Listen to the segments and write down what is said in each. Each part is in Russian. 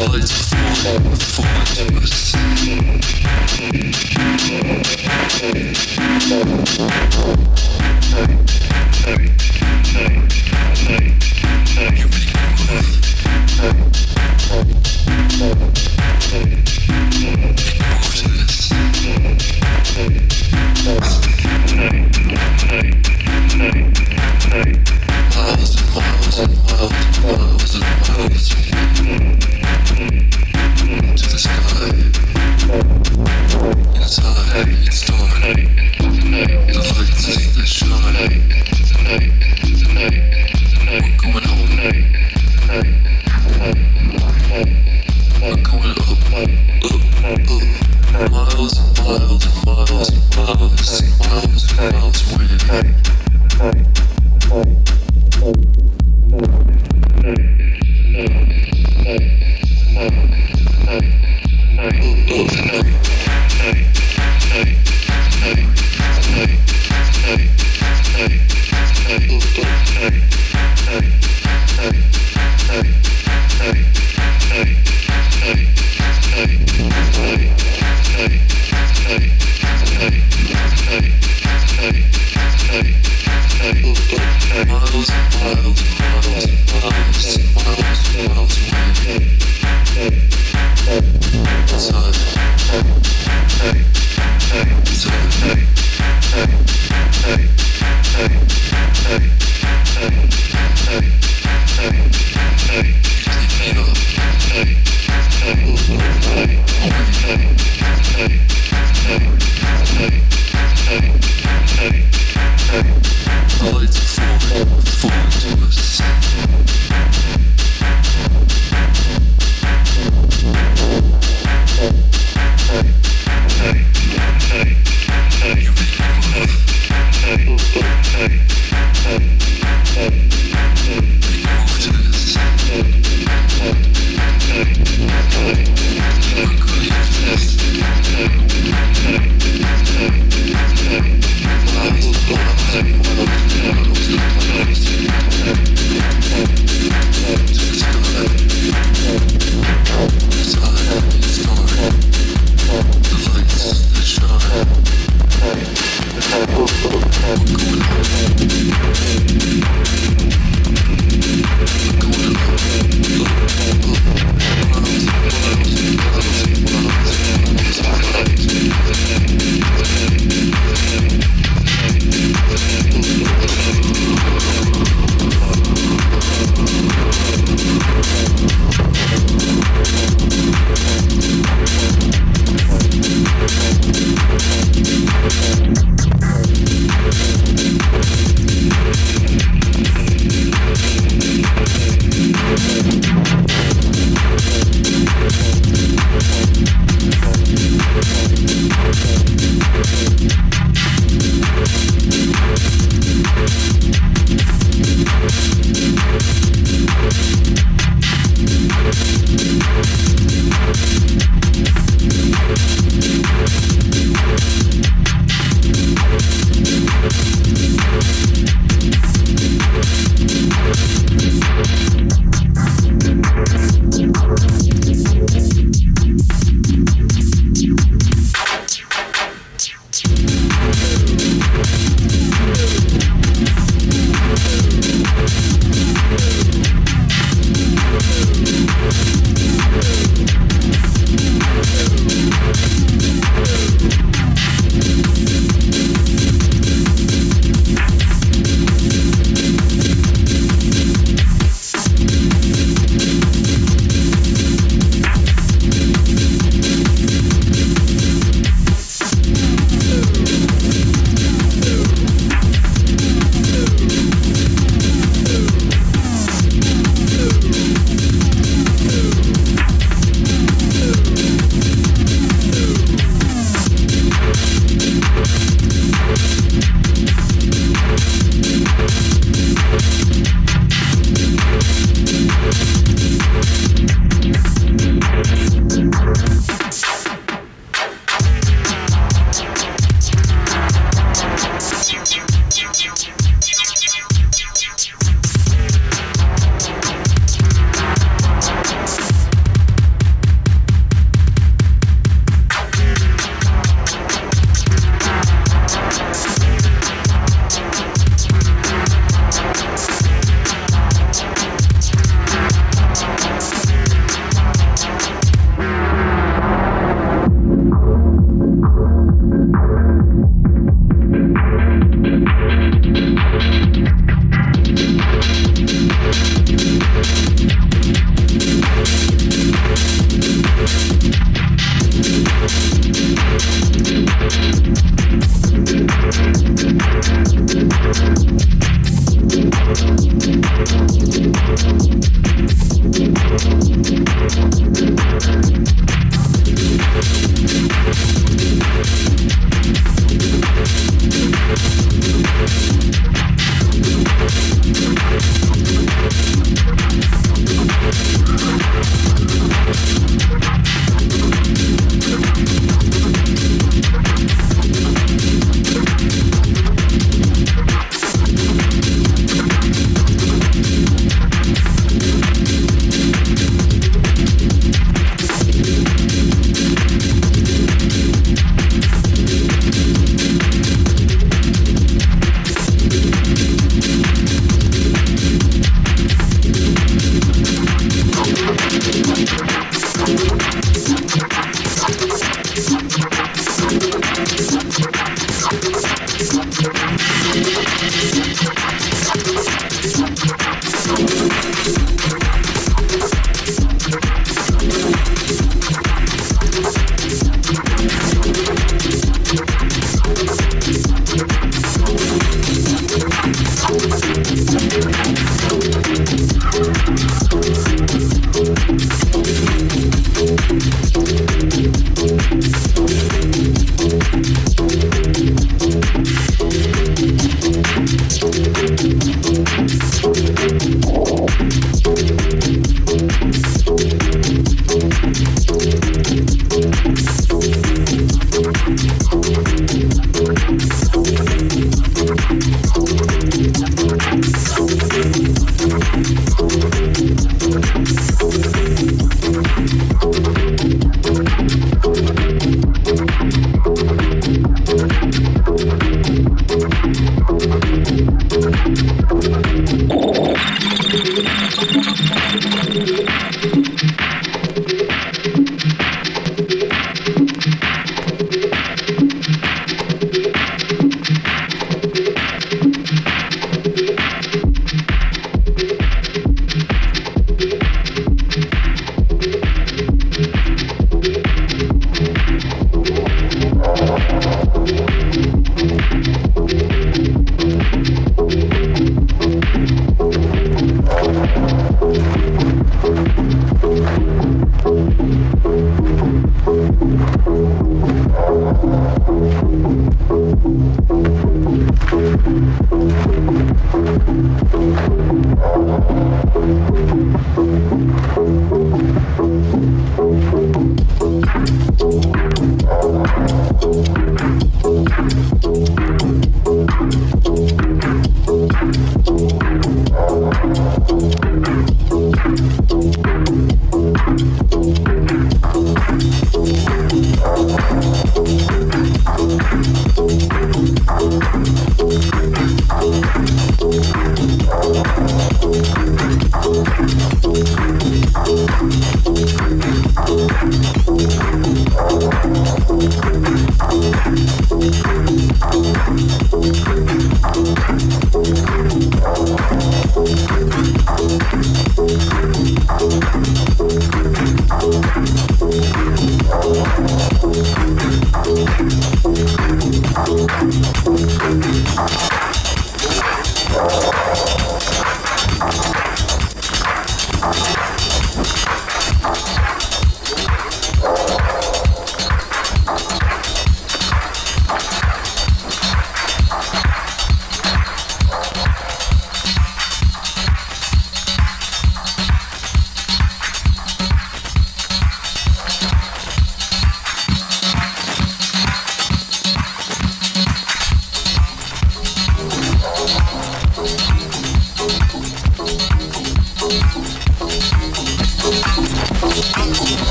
Thank you.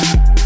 Bye.